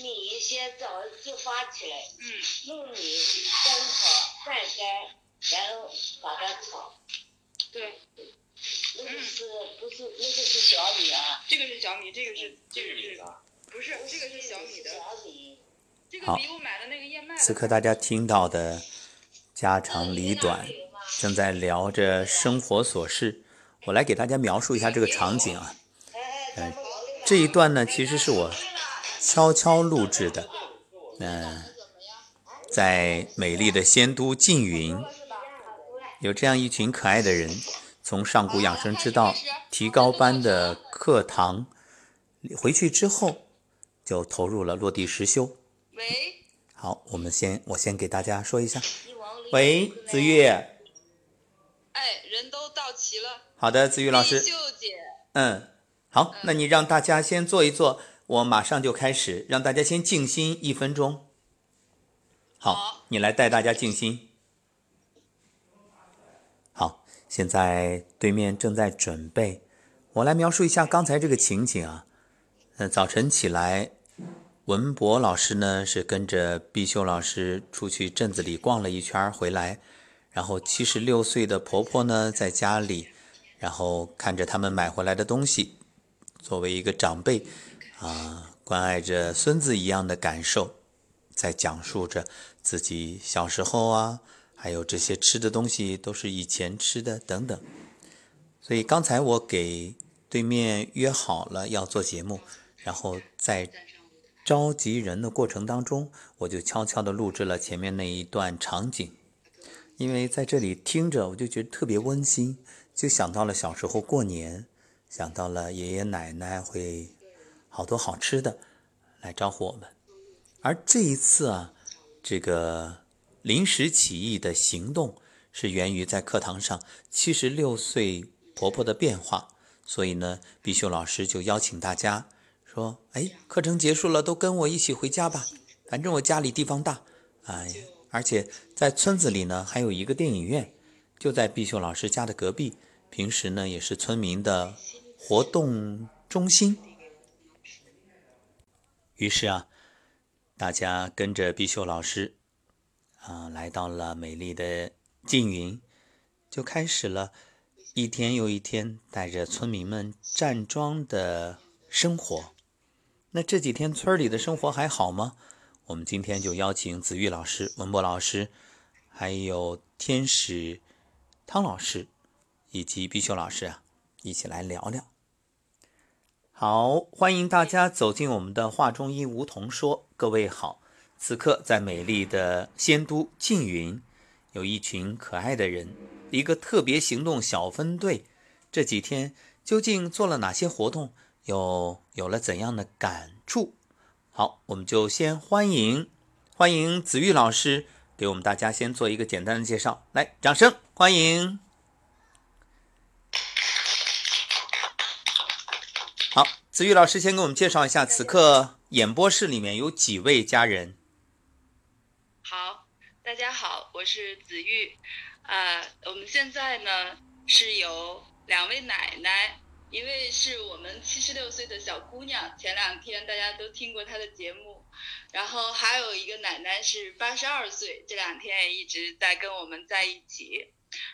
米先早就发起来，嗯，用米蒸好晒干，然后把它炒。对，那个是不是那个是小米啊？这个是小米，这个是这个是不是这个是小米的？小米。这个好比我买的那个燕麦的此刻大家听到的家长里短，正在聊着生活琐事。我来给大家描述一下这个场景啊。哎，这一段呢，其实是我悄悄录制的。嗯、在美丽的仙都缙云，有这样一群可爱的人，从上古养生之道提高班的课堂回去之后，就投入了落地实修。喂，好，我们先我先给大家说一下。喂，子玉。哎，人都到齐了。好的，子玉老师丽。秀姐，嗯，好，那你让大家先坐一坐，我马上就开始，让大家先静心一分钟。好，你来带大家静心。好，现在对面正在准备，我来描述一下刚才这个情景啊。嗯，早晨起来，文博老师呢是跟着必修老师出去镇子里逛了一圈回来，然后七十六岁的婆婆呢在家里。然后看着他们买回来的东西，作为一个长辈啊，关爱着孙子一样的感受，在讲述着自己小时候啊，还有这些吃的东西都是以前吃的等等。所以刚才我给对面约好了要做节目，然后在召集人的过程当中，我就悄悄地录制了前面那一段场景，因为在这里听着，我就觉得特别温馨。就想到了小时候过年，想到了爷爷奶奶会好多好吃的来招呼我们，而这一次啊，这个临时起意的行动是源于在课堂上七十六岁婆婆的变化，所以呢，必修老师就邀请大家说：“哎，课程结束了，都跟我一起回家吧，反正我家里地方大，哎，而且在村子里呢还有一个电影院。”就在必修老师家的隔壁，平时呢也是村民的活动中心。于是啊，大家跟着必修老师啊，来到了美丽的缙云，就开始了一天又一天带着村民们站桩的生活。那这几天村里的生活还好吗？我们今天就邀请子玉老师、文博老师，还有天使。汤老师以及必修老师啊，一起来聊聊。好，欢迎大家走进我们的画中医梧桐说。各位好，此刻在美丽的仙都缙云，有一群可爱的人，一个特别行动小分队。这几天究竟做了哪些活动？又有了怎样的感触？好，我们就先欢迎欢迎子玉老师。给我们大家先做一个简单的介绍，来，掌声欢迎。好，子玉老师先给我们介绍一下，此刻演播室里面有几位家人？好，大家好，我是子玉，啊、我们现在呢是有两位奶奶，一位是我们七十六岁的小姑娘，前两天大家都听过她的节目，然后还有一个奶奶是八十二岁，这两天也一直在跟我们在一起。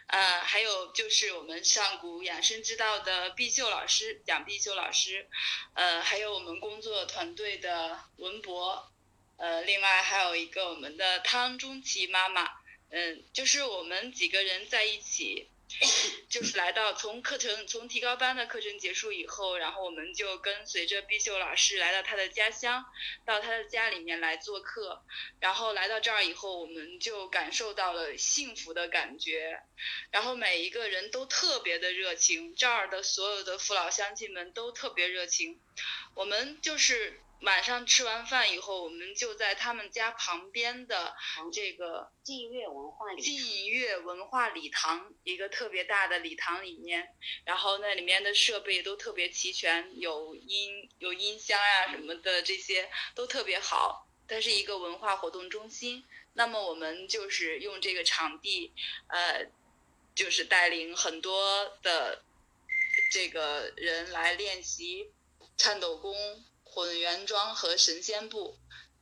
呃，还有就是我们上古养生之道的毕秀老师，蒋毕秀老师，呃，还有我们工作团队的文博，呃，另外还有一个我们的汤中琪妈妈，嗯，就是我们几个人在一起，就是来到从课程从提高班的课程结束以后，然后我们就跟随着毕秀老师来到他的家乡，到他的家里面来做客，然后来到这儿以后，我们就感受到了幸福的感觉，然后每一个人都特别的热情，这儿的所有的父老乡亲们都特别热情，我们就是。晚上吃完饭以后，我们就在他们家旁边的这个晋乐文化里，晋乐文化礼堂，一个特别大的礼堂里面，然后那里面的设备都特别齐全，有音有音箱呀、什么的，这些都特别好。它是一个文化活动中心，那么我们就是用这个场地，呃，就是带领很多的这个人来练习颤抖功。混元桩和神仙布，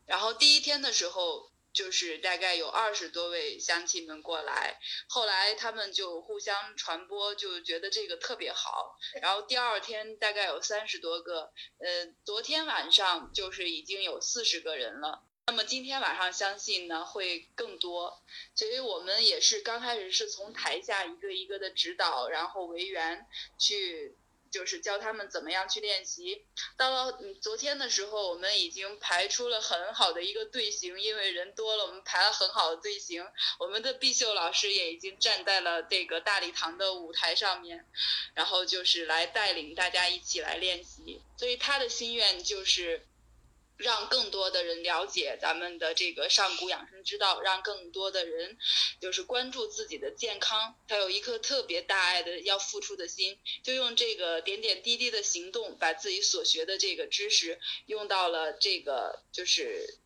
然后第一天的时候。就是大概有二十多位乡亲们过来，后来他们就互相传播，就觉得这个特别好。然后第二天大概有三十多个，呃，昨天晚上就是已经有四十个人了。那么今天晚上相信呢会更多，所以我们也是刚开始是从台下一个一个的指导，然后为员去。就是教他们怎么样去练习。到了昨天的时候，我们已经排出了很好的一个队形，因为人多了，我们排了很好的队形。我们的毕秀老师也已经站在了这个大礼堂的舞台上面，然后就是来带领大家一起来练习。所以他的心愿就是。让更多的人了解咱们的这个上古养生之道，让更多的人就是关注自己的健康。他有一颗特别大爱的要付出的心，就用这个点点滴滴的行动，把自己所学的这个知识用到了这个就是，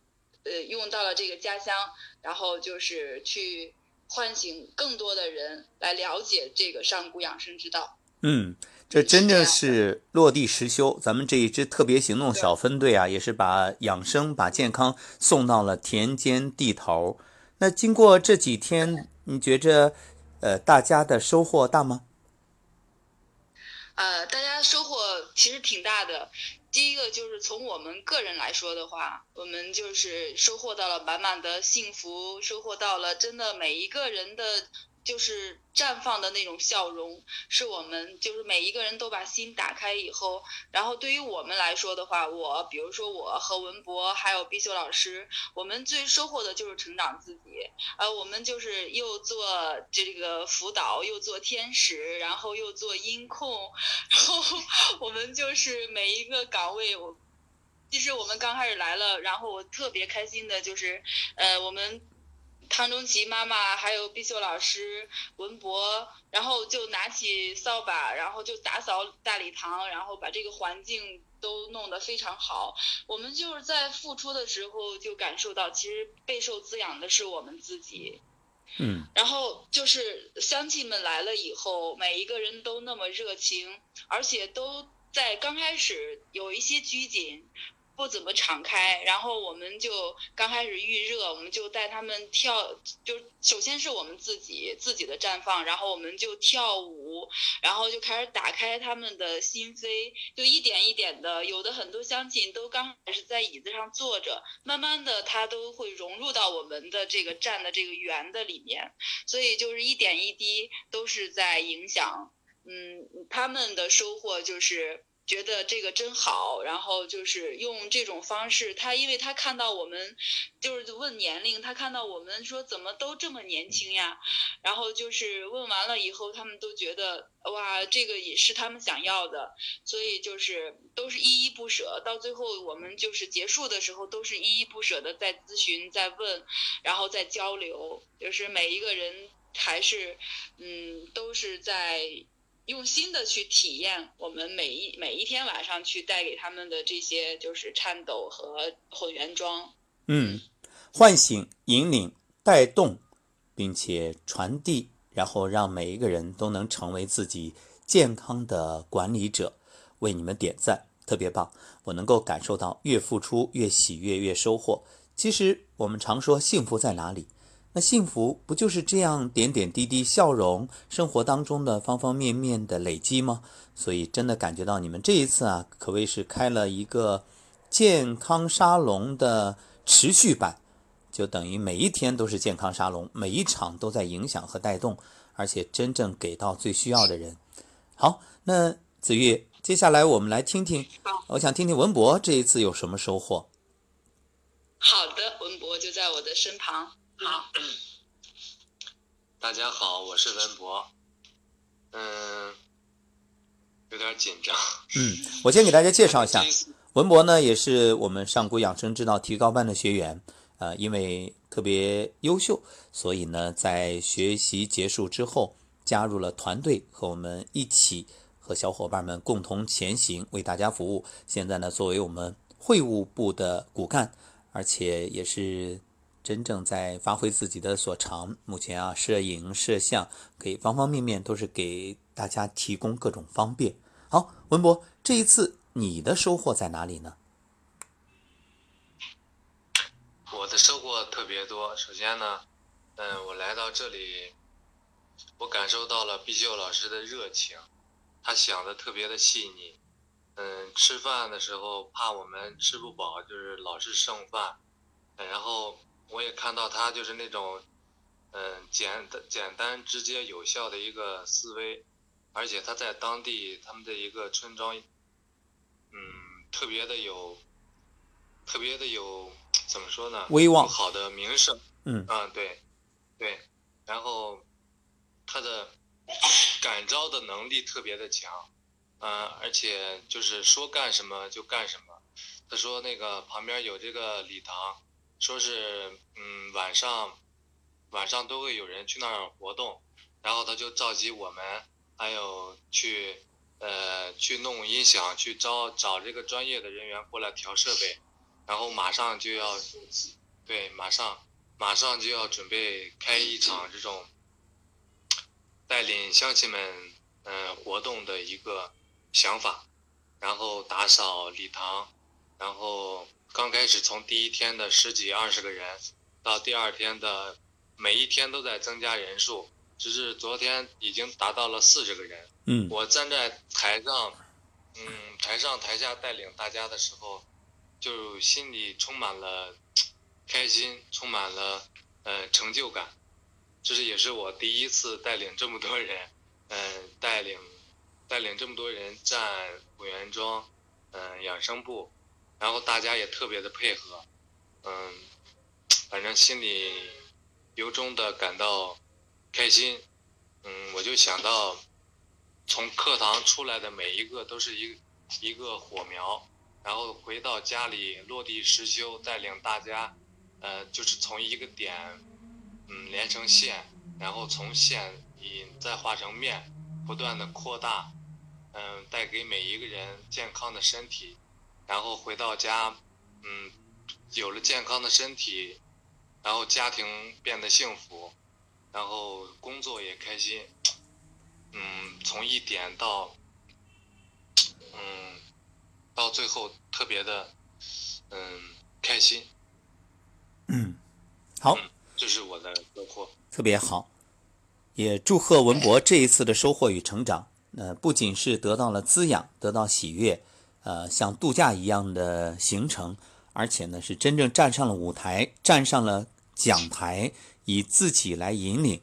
呃，用到了这个家乡，然后就是去唤醒更多的人来了解这个上古养生之道。嗯。这真正是落地实修，咱们这一支特别行动小分队啊，也是把养生、把健康送到了田间地头。那经过这几天，你觉着，呃，大家的收获大吗？呃，大家收获其实挺大的。第一个就是从我们个人来说的话，我们就是收获到了满满的幸福，收获到了真的每一个人的。就是绽放的那种笑容，是我们就是每一个人都把心打开以后，然后对于我们来说的话，我比如说我和文博还有毕秀老师，我们最收获的就是成长自己，呃，我们就是又做这个辅导，又做天使，然后又做音控，然后 我们就是每一个岗位，我其实我们刚开始来了，然后我特别开心的就是，呃，我们。汤中奇妈妈，还有毕秀老师、文博，然后就拿起扫把，然后就打扫大礼堂，然后把这个环境都弄得非常好。我们就是在付出的时候，就感受到其实备受滋养的是我们自己。嗯。然后就是乡亲们来了以后，每一个人都那么热情，而且都在刚开始有一些拘谨。不怎么敞开，然后我们就刚开始预热，我们就带他们跳，就首先是我们自己自己的绽放，然后我们就跳舞，然后就开始打开他们的心扉，就一点一点的，有的很多乡亲都刚开始在椅子上坐着，慢慢的他都会融入到我们的这个站的这个圆的里面，所以就是一点一滴都是在影响，嗯，他们的收获就是。觉得这个真好，然后就是用这种方式，他因为他看到我们，就是问年龄，他看到我们说怎么都这么年轻呀，然后就是问完了以后，他们都觉得哇，这个也是他们想要的，所以就是都是依依不舍，到最后我们就是结束的时候都是依依不舍的在咨询、在问，然后在交流，就是每一个人还是嗯都是在。用心的去体验我们每一每一天晚上去带给他们的这些就是颤抖和混元装，嗯，唤醒、引领、带动，并且传递，然后让每一个人都能成为自己健康的管理者，为你们点赞，特别棒！我能够感受到越付出越喜悦，越收获。其实我们常说幸福在哪里？那幸福不就是这样点点滴滴笑容，生活当中的方方面面的累积吗？所以真的感觉到你们这一次啊，可谓是开了一个健康沙龙的持续版，就等于每一天都是健康沙龙，每一场都在影响和带动，而且真正给到最需要的人。好，那子玉，接下来我们来听听，我想听听文博这一次有什么收获。好的，文博就在我的身旁。好，大家好，我是文博，嗯，有点紧张。嗯，我先给大家介绍一下，文博呢也是我们上古养生之道提高班的学员，呃，因为特别优秀，所以呢在学习结束之后加入了团队，和我们一起和小伙伴们共同前行，为大家服务。现在呢作为我们会务部的骨干，而且也是。真正在发挥自己的所长，目前啊，摄影、摄像，给方方面面都是给大家提供各种方便。好，文博，这一次你的收获在哪里呢？我的收获特别多。首先呢，嗯，我来到这里，我感受到了毕秀老师的热情，他想的特别的细腻。嗯，吃饭的时候怕我们吃不饱，就是老是剩饭。然后我也看到他就是那种，嗯，简简单、直接、有效的一个思维，而且他在当地他们的一个村庄，嗯，特别的有。特别的有怎么说呢？威望好的名声。嗯嗯，对对，然后他的感召的能力特别的强，嗯，而且就是说干什么就干什么。他说那个旁边有这个礼堂，说是嗯晚上晚上都会有人去那儿活动，然后他就召集我们，还有去呃去弄音响，去招找这个专业的人员过来调设备。然后马上就要，对，马上马上就要准备开一场这种带领乡亲们嗯活动的一个想法，然后打扫礼堂，然后刚开始从第一天的十几二十个人，到第二天的每一天都在增加人数，直至昨天已经达到了四十个人。嗯，我站在台上，嗯，台上台下带领大家的时候。就心里充满了开心，充满了呃成就感。这是也是我第一次带领这么多人，嗯，带领带领这么多人站委员庄，嗯，养生部，然后大家也特别的配合，嗯，反正心里由衷的感到开心。嗯，我就想到从课堂出来的每一个都是一一个火苗。然后回到家里落地实修，带领大家，呃，就是从一个点，嗯，连成线，然后从线以再画成面，不断的扩大，嗯，带给每一个人健康的身体，然后回到家，嗯，有了健康的身体，然后家庭变得幸福，然后工作也开心，嗯，从一点到，嗯。到最后特别的，嗯，开心。嗯，好，这是我的收获。特别好，也祝贺文博这一次的收获与成长。呃，不仅是得到了滋养，得到喜悦，呃，像度假一样的行程，而且呢是真正站上了舞台，站上了讲台，以自己来引领，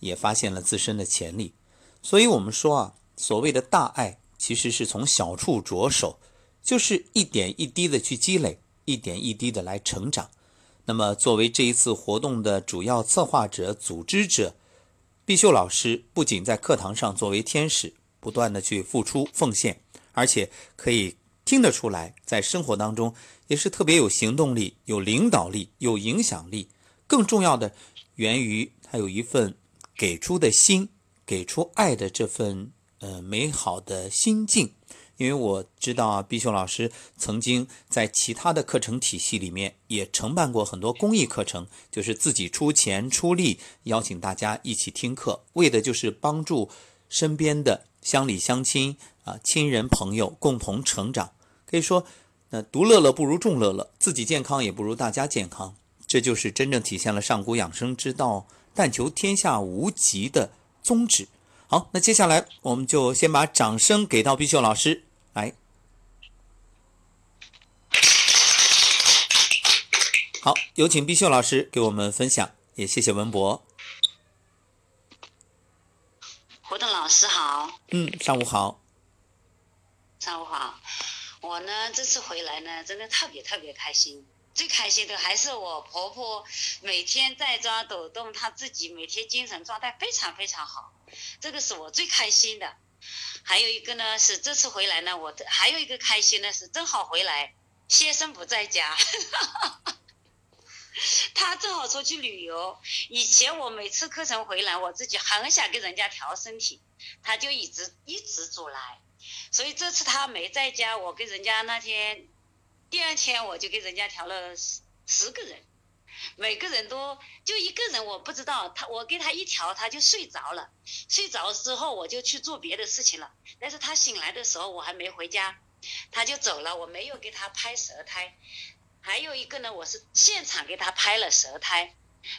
也发现了自身的潜力。所以我们说啊，所谓的大爱，其实是从小处着手。就是一点一滴的去积累，一点一滴的来成长。那么，作为这一次活动的主要策划者、组织者，毕秀老师不仅在课堂上作为天使，不断的去付出奉献，而且可以听得出来，在生活当中也是特别有行动力、有领导力、有影响力。更重要的，源于他有一份给出的心，给出爱的这份呃美好的心境。因为我知道啊，毕秀老师曾经在其他的课程体系里面也承办过很多公益课程，就是自己出钱出力邀请大家一起听课，为的就是帮助身边的乡里乡亲啊、亲人朋友共同成长。可以说，那独乐乐不如众乐乐，自己健康也不如大家健康，这就是真正体现了上古养生之道，但求天下无疾的宗旨。好，那接下来我们就先把掌声给到毕秀老师。来，好，有请毕秀老师给我们分享，也谢谢文博。活动老师好，嗯，上午好，上午好。我呢这次回来呢，真的特别特别开心。最开心的还是我婆婆每天在抓抖动，她自己每天精神状态非常非常好，这个是我最开心的。还有一个呢，是这次回来呢，我还有一个开心呢，是正好回来，先生不在家，他正好出去旅游。以前我每次课程回来，我自己很想给人家调身体，他就一直一直阻拦。所以这次他没在家，我跟人家那天，第二天我就给人家调了十十个人。每个人都就一个人，我不知道他，我给他一调，他就睡着了。睡着之后，我就去做别的事情了。但是他醒来的时候，我还没回家，他就走了。我没有给他拍舌苔，还有一个呢，我是现场给他拍了舌苔，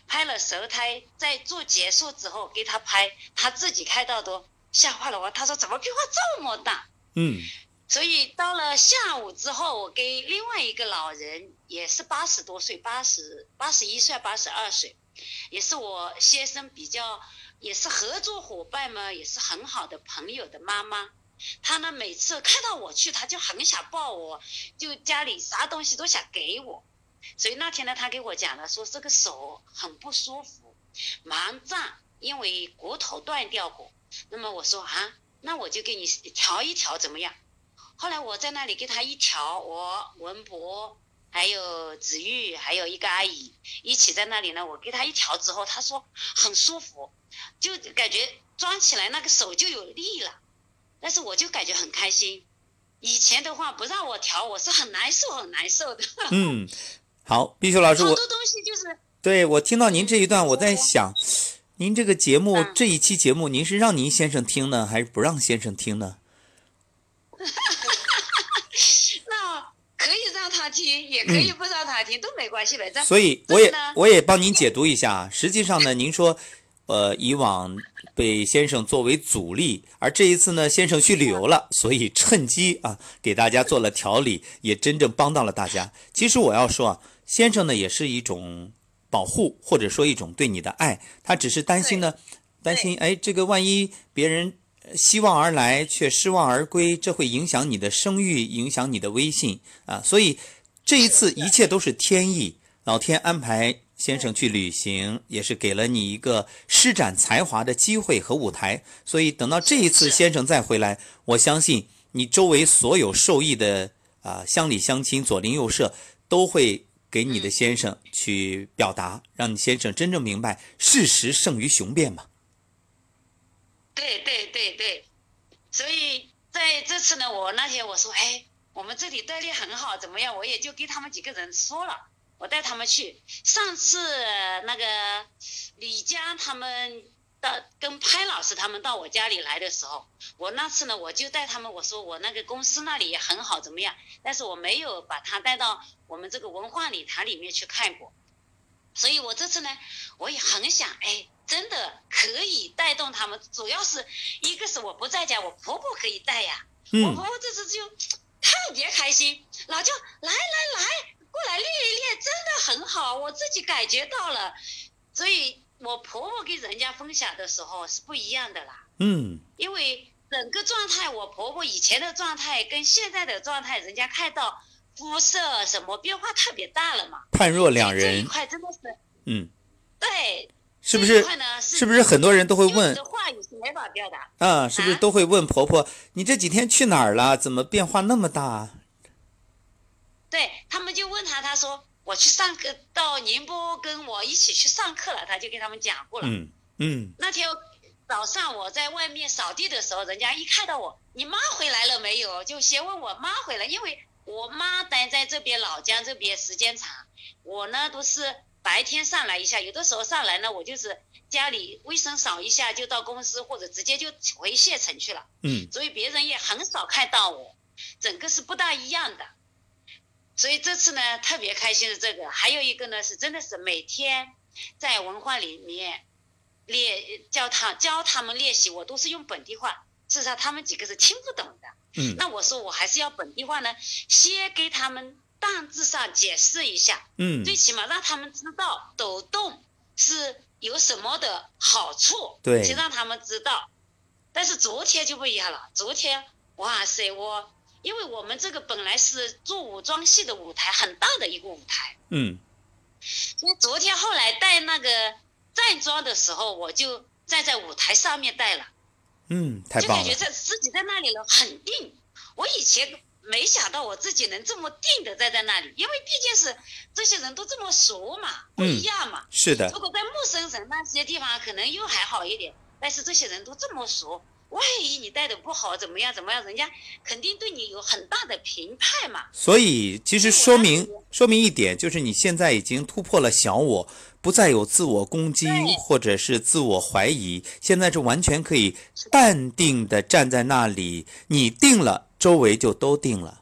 拍了舌苔，在做结束之后给他拍，他自己看到都吓坏了我，他说怎么变化这么大？嗯所以到了下午之后，我跟另外一个老人，也是八十多岁，八十八十一岁，八十二岁，也是我先生比较，也是合作伙伴嘛，也是很好的朋友的妈妈。他呢，每次看到我去，他就很想抱我，就家里啥东西都想给我。所以那天呢，他给我讲了，说这个手很不舒服，盲胀，因为骨头断掉过。那么我说啊，那我就给你调一调，怎么样？后来我在那里给他一调，我文博还有子玉还有一个阿姨一起在那里呢。我给他一调之后，他说很舒服，就感觉装起来那个手就有力了。但是我就感觉很开心。以前的话不让我调，我是很难受很难受的。嗯，好，毕秀老师，我好多东西就是对我听到您这一段，我在想，您这个节目嗯这一期节目，您是让您先生听呢，还是不让先生听呢？那可以让他听，也可以不让他听，都没关系，反正所以我也我也帮您解读一下。实际上呢，您说，呃，以往被先生作为阻力，而这一次呢，先生去旅游了，所以趁机啊给大家做了调理，也真正帮到了大家。其实我要说啊，先生呢也是一种保护，或者说一种对你的爱，他只是担心呢，担心哎，这个万一别人。呃希望而来却失望而归，这会影响你的声誉，影响你的威信啊！所以这一次一切都是天意，老天安排先生去旅行，也是给了你一个施展才华的机会和舞台。所以等到这一次先生再回来，我相信你周围所有受益的啊乡里乡亲、左邻右舍都会给你的先生去表达，让你先生真正明白事实胜于雄辩嘛。对对对对，所以在这次呢，我那天我说，哎，我们这里待遇很好，怎么样？我也就给他们几个人说了，我带他们去。上次那个李佳他们到跟潘老师他们到我家里来的时候，我那次呢，我就带他们，我说我那个公司那里也很好，怎么样？但是我没有把他带到我们这个文化礼堂里面去看过。所以我这次呢，我也很想，哎，真的可以带动他们。主要是一个是我不在家，我婆婆可以带呀。我嗯婆婆这次就特别开心，老舅来来来，过来练一练，真的很好，我自己感觉到了。所以我婆婆跟人家分享的时候是不一样的啦，嗯因为整个状态，我婆婆以前的状态跟现在的状态，人家看到肤色什么变化特别大了嘛。判若两人这一，块真的是嗯，对，是不是是是不是很多人都会问话语是没法表达。啊？是不是啊都会问婆婆，你这几天去哪儿了？怎么变化那么大？对他们就问他，他说我去上课，到宁波跟我一起去上课了，他就跟他们讲过了。嗯嗯那天早上我在外面扫地的时候，人家一看到我，你妈回来了没有？就先问我妈回来，因为我妈待在这边老家这边时间长，我呢都是白天上来一下，有的时候上来呢，我就是家里卫生扫一下就到公司，或者直接就回县城去了。嗯所以别人也很少看到我，整个是不大一样的。所以这次呢特别开心的这个，还有一个呢是真的是每天在文化里面练教他教他们练习，我都是用本地话，事实上他们几个是听不懂的。嗯那我说我还是要本地话呢，先给他们大致上解释一下，嗯，最起码让他们知道抖动是有什么的好处，对先让他们知道。但是昨天就不一样了，昨天哇塞，我因为我们这个本来是做武装戏的舞台，很大的一个舞台，嗯所以昨天后来带那个站桩的时候，我就站在舞台上面带了。嗯，太棒了就感觉。在自己在那里了很定。我以前没想到我自己能这么定的站在那里，因为毕竟是这些人都这么熟嘛，不一样嘛。是的如，果在陌生人那些地方，可能又还好一点，但是这些人都这么熟，万一你带的不好，怎么样怎么样，人家肯定对你有很大的评判嘛。所以其实说明说明一点，就是你现在已经突破了小我，不再有自我攻击或者是自我怀疑，现在是完全可以淡定的站在那里，你定了，周围就都定了。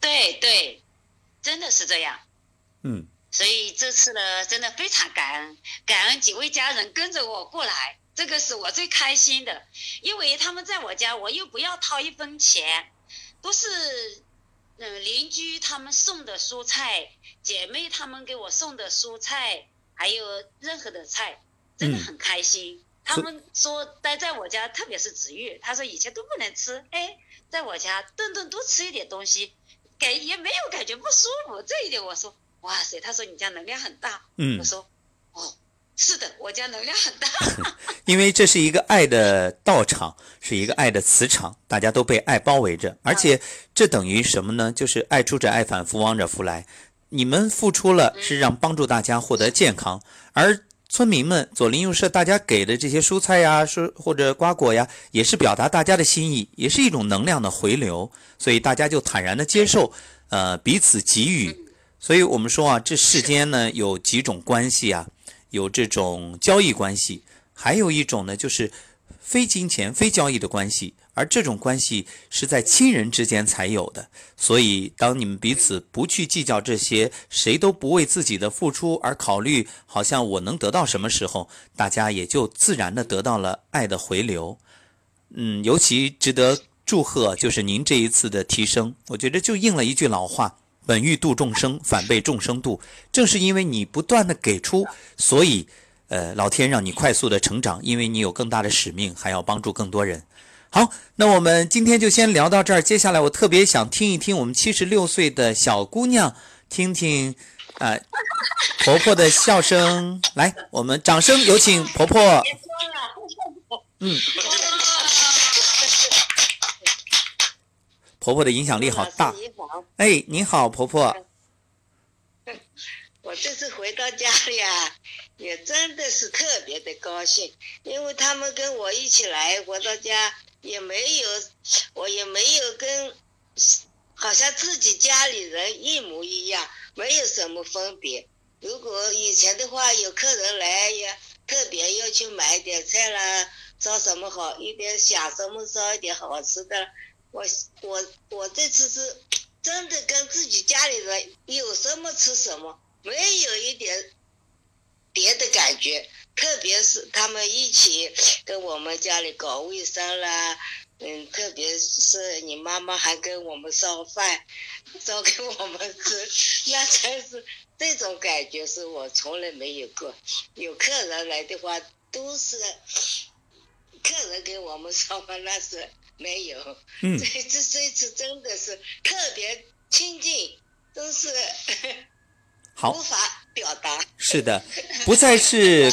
对对，真的是这样。嗯所以这次呢，真的非常感恩，感恩几位家人跟着我过来，这个是我最开心的，因为他们在我家，我又不要掏一分钱，都是嗯邻居他们送的蔬菜，姐妹他们给我送的蔬菜，还有任何的菜，真的嗯很开心。他们说待在我家，特别是子玉，他说以前都不能吃，哎，在我家顿顿都吃一点东西，感也没有感觉不舒服。这一点我说，哇塞，他说你家能量很大，嗯我，说，哦，是的，我家能量很大。因为这是一个爱的道场，是一个爱的磁场，大家都被爱包围着，而且这等于什么呢？就是爱出者爱返，福往者福来。你们付出了是让帮助大家获得健康，而村民们左邻右舍大家给的这些蔬菜呀，说或者瓜果呀，也是表达大家的心意，也是一种能量的回流，所以大家就坦然的接受，呃，彼此给予。所以我们说啊，这世间呢有几种关系啊，有这种交易关系，还有一种呢就是非金钱、非交易的关系，而这种关系是在亲人之间才有的。所以，当你们彼此不去计较这些，谁都不为自己的付出而考虑，好像我能得到什么时候，大家也就自然的得到了爱的回流。嗯，尤其值得祝贺就是您这一次的提升，我觉得就应了一句老话。本欲度众生，反被众生度。正是因为你不断的给出，所以，呃，老天让你快速的成长，因为你有更大的使命，还要帮助更多人。好，那我们今天就先聊到这儿。接下来我特别想听一听我们七十六岁的小姑娘，听听，呃，婆婆的笑声。来，我们掌声有请婆婆。嗯，婆婆的影响力好大。你好，哎，你好，婆婆。我这次回到家里啊，也真的是特别的高兴，因为他们跟我一起来回到家，也没有，我也没有跟，好像自己家里人一模一样，没有什么分别。如果以前的话，有客人来也，特别要去买点菜啦，烧什么好一点，想什么烧一点好吃的。我我我这次是真的跟自己家里人有什么吃什么，没有一点别的感觉。特别是他们一起跟我们家里搞卫生啦，嗯，特别是你妈妈还跟我们烧饭，烧给我们吃，那真是这种感觉是我从来没有过。有客人来的话，都是客人给我们烧饭，那是没有。嗯 这这这次真的是特别亲近，真是 好无法表达。是的，不再是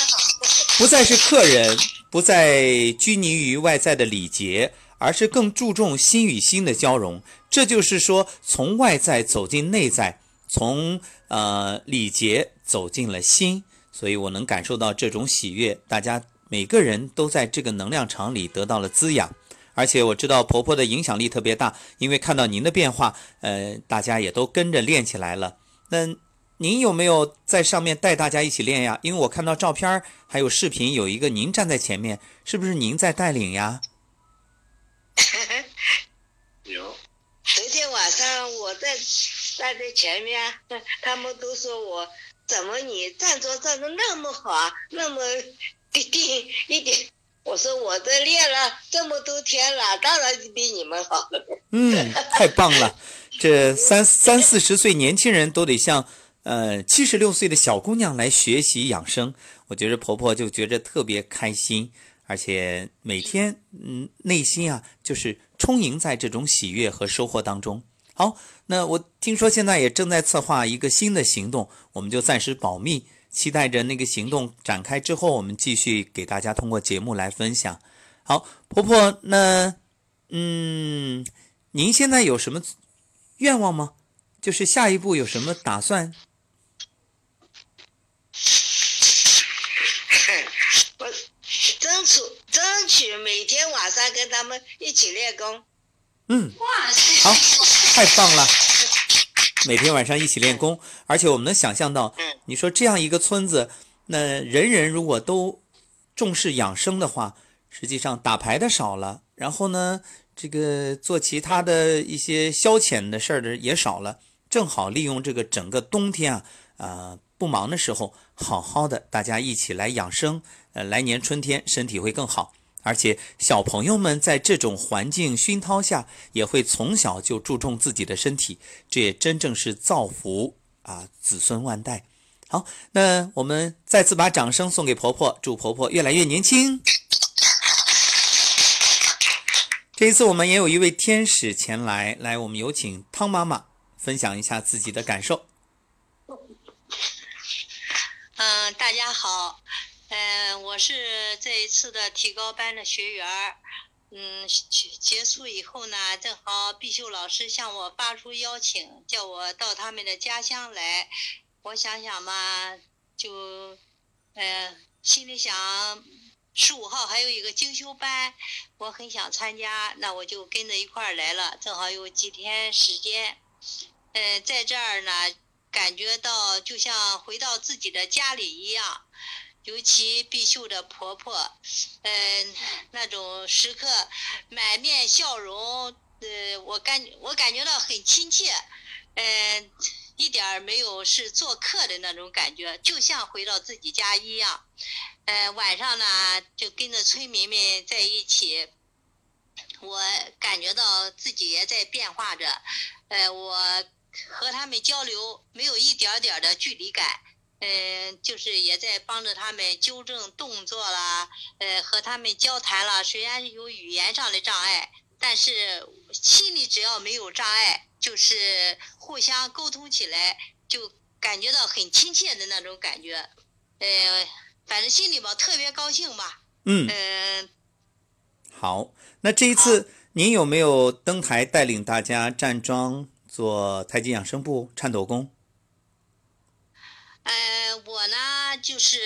不再是客人，不再拘泥于外在的礼节，而是更注重心与心的交融。这就是说，从外在走进内在，从呃礼节走进了心。所以我能感受到这种喜悦，大家每个人都在这个能量场里得到了滋养。而且我知道婆婆的影响力特别大，因为看到您的变化，呃，大家也都跟着练起来了。那您有没有在上面带大家一起练呀？因为我看到照片还有视频，有一个您站在前面，是不是您在带领呀？有，昨天晚上我在站在前面，他们都说我怎么你站着站着那么好啊，那么一定一点。我说我这练了这么多天了，当然比你们好。嗯，太棒了！这三三四十岁年轻人都得向呃七十六岁的小姑娘来学习养生，我觉着婆婆就觉着特别开心，而且每天嗯内心啊就是充盈在这种喜悦和收获当中。好，那我听说现在也正在策划一个新的行动，我们就暂时保密，期待着那个行动展开之后，我们继续给大家通过节目来分享。好，婆婆，那嗯，您现在有什么愿望吗？就是下一步有什么打算？我争取争取每天晚上跟他们一起练功。嗯，哇塞！好，太棒了！每天晚上一起练功，而且我们能想象到，你说这样一个村子，那人人如果都重视养生的话，实际上打牌的少了，然后呢，这个做其他的一些消遣的事儿的也少了，正好利用这个整个冬天啊，呃，不忙的时候，好好的大家一起来养生，呃，来年春天身体会更好。而且小朋友们在这种环境熏陶下，也会从小就注重自己的身体，这也真正是造福啊子孙万代。好，那我们再次把掌声送给婆婆，祝婆婆越来越年轻。这一次我们也有一位天使前来，来，我们有请汤妈妈分享一下自己的感受。嗯，大家好，嗯，我是这一次的提高班的学员儿。嗯，结束以后呢，正好毕秀老师向我发出邀请，叫我到他们的家乡来。我想想嘛，就，呃，心里想，十五号还有一个精修班，我很想参加，那我就跟着一块儿来了。正好有几天时间，呃，在这儿呢，感觉到就像回到自己的家里一样。尤其碧秀的婆婆，嗯，那种时刻满面笑容，呃，我感我感觉到很亲切，嗯。一点儿没有是做客的那种感觉，就像回到自己家一样。呃，晚上呢就跟着村民们在一起，我感觉到自己也在变化着。呃，我和他们交流没有一点点的距离感，嗯，就是也在帮着他们纠正动作啦，呃，和他们交谈啦。虽然有语言上的障碍，但是心里只要没有障碍。就是互相沟通起来，就感觉到很亲切的那种感觉，呃，反正心里吧特别高兴吧。嗯。嗯。好，那这一次您有没有登台带领大家站桩做太极养生步、颤抖功？呃，我呢就是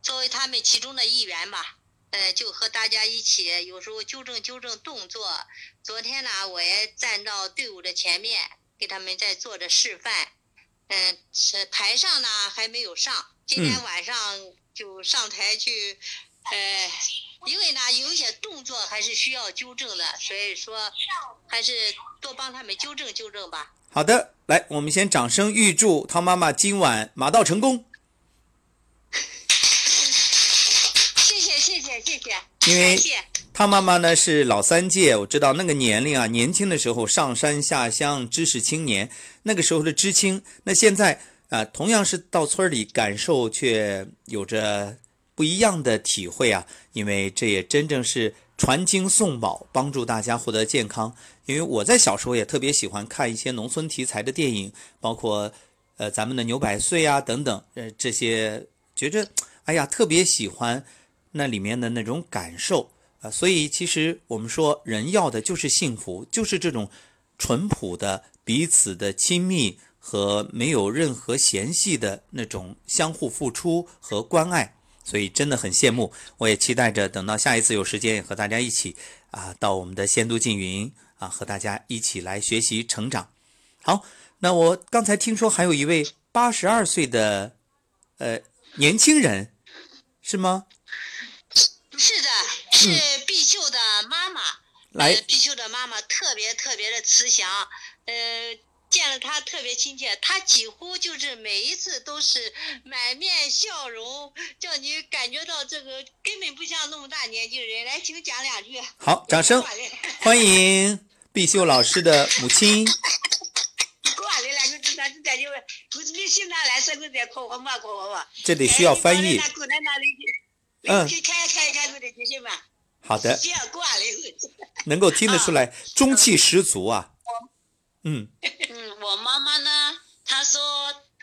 作为他们其中的一员吧。呃，就和大家一起，有时候纠正纠正动作。昨天呢，我也站到队伍的前面，给他们在做着示范。嗯，是台上呢还没有上，今天晚上就上台去。呃，因为呢有一些动作还是需要纠正的，所以说还是多帮他们纠正纠正吧。好的，来，我们先掌声预祝汤妈妈今晚马到成功。谢谢谢谢谢谢，因为汤妈妈呢是老三届，我知道那个年龄啊，年轻的时候上山下乡，知识青年，那个时候的知青，那现在啊，同样是到村里，感受却有着不一样的体会啊，因为这也真正是传经送宝，帮助大家获得健康。因为我在小时候也特别喜欢看一些农村题材的电影，包括呃咱们的牛百岁啊等等，呃这些觉着哎呀特别喜欢。那里面的那种感受啊，所以其实我们说人要的就是幸福，就是这种淳朴的彼此的亲密和没有任何嫌隙的那种相互付出和关爱，所以真的很羡慕。我也期待着等到下一次有时间也和大家一起啊，到我们的仙都缙云啊，和大家一起来学习成长。好，那我刚才听说还有一位八十二岁的呃年轻人，是吗？是的，是碧秀的妈妈。来，碧秀的妈妈特别特别的慈祥，呃，见了他特别亲切。他几乎就是每一次都是满面笑容，叫你感觉到这个根本不像那么大年纪的人。来，请讲两句。好，掌声欢迎毕秀老师的母亲。这得需要翻译。嗯，好的，能够听得出来，中气十足啊。嗯嗯，我妈妈呢，她说，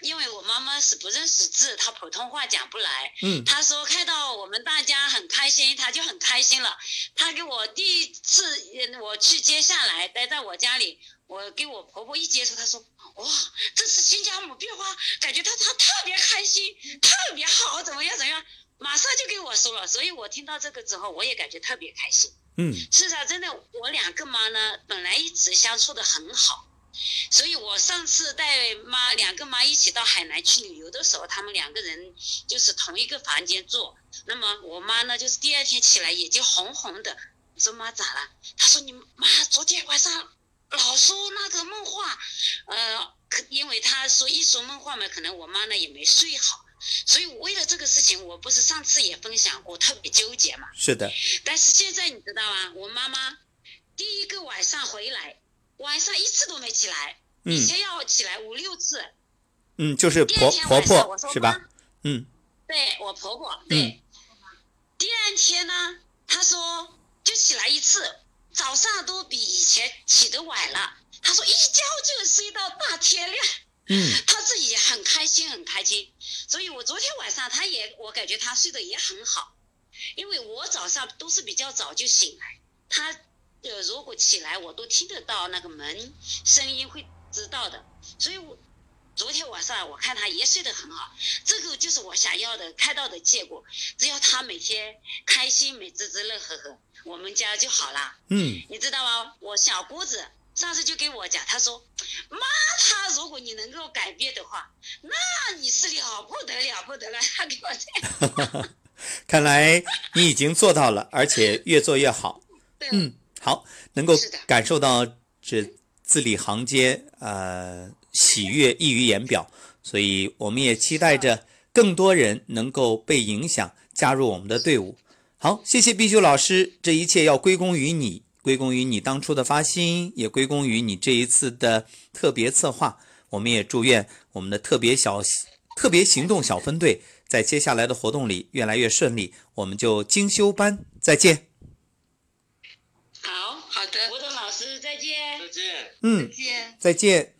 因为我妈妈是不认识字，她普通话讲不来。嗯，她说看到我们大家很开心，她就很开心了。她给我第一次我去接下来，待在我家里，我给我婆婆一接触，她说，哇，这是新家母变化，感觉她她特别开心，特别好，怎么样怎么样。马上就跟我说了，所以我听到这个之后，我也感觉特别开心。嗯，是啊，真的，我两个妈呢，本来一直相处的很好，所以我上次带妈两个妈一起到海南去旅游的时候，他们两个人就是同一个房间住。那么我妈呢，就是第二天起来眼睛红红的，我说妈咋了？她说你妈昨天晚上老说那个梦话，呃。因为她说一说梦话嘛，可能我妈呢也没睡好，所以为了这个事情，我不是上次也分享过，特别纠结嘛。是的，但是现在你知道吗？我妈妈第一个晚上回来，晚上一次都没起来，以嗯前要起来五六次。嗯，就是婆婆婆是吧？嗯对我婆婆，对。第二天呢，她说就起来一次，早上都比以前起得晚了。她说一觉就睡到大天亮，嗯 她自己很开心，很开心。所以我昨天晚上她也，我感觉她睡得也很好，因为我早上都是比较早就醒来，她呃如果起来我都听得到那个门声音会知道的，所以我。昨天晚上我看他也睡得很好，这个就是我想要的看到的结果。只要他每天开心、美滋滋、乐呵呵，我们家就好啦。嗯你知道吗？我小姑子上次就给我讲，她说：“妈，他如果你能够改变的话，那你是了不得了不得了。”她给我这样。看来你已经做到了，而且越做越好。对，嗯，好，能够感受到这字里行间，呃，喜悦溢于言表，所以我们也期待着更多人能够被影响，加入我们的队伍。好，谢谢碧秀老师，这一切要归功于你，归功于你当初的发心，也归功于你这一次的特别策划。我们也祝愿我们的特别小特别行动小分队在接下来的活动里越来越顺利。我们就精修班再见。好，好的，吴东老师再见。再见。嗯再，见。再见。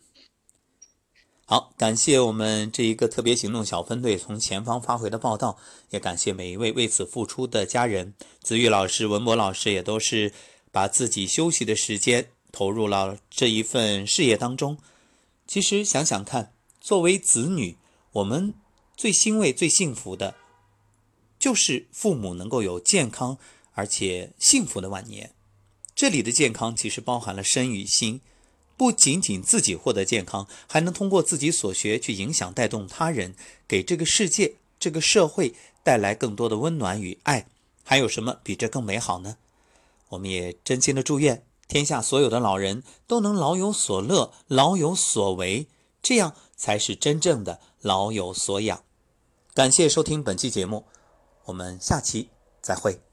好，感谢我们这一个特别行动小分队从前方发回的报道，也感谢每一位为此付出的家人。子玉老师、文博老师也都是把自己休息的时间投入了这一份事业当中。其实想想看，作为子女，我们最欣慰、最幸福的，就是父母能够有健康而且幸福的晚年。这里的健康其实包含了身与心。不仅仅自己获得健康，还能通过自己所学去影响、带动他人，给这个世界、这个社会带来更多的温暖与爱。还有什么比这更美好呢？我们也真心的祝愿天下所有的老人都能老有所乐、老有所为，这样才是真正的老有所养。感谢收听本期节目，我们下期再会。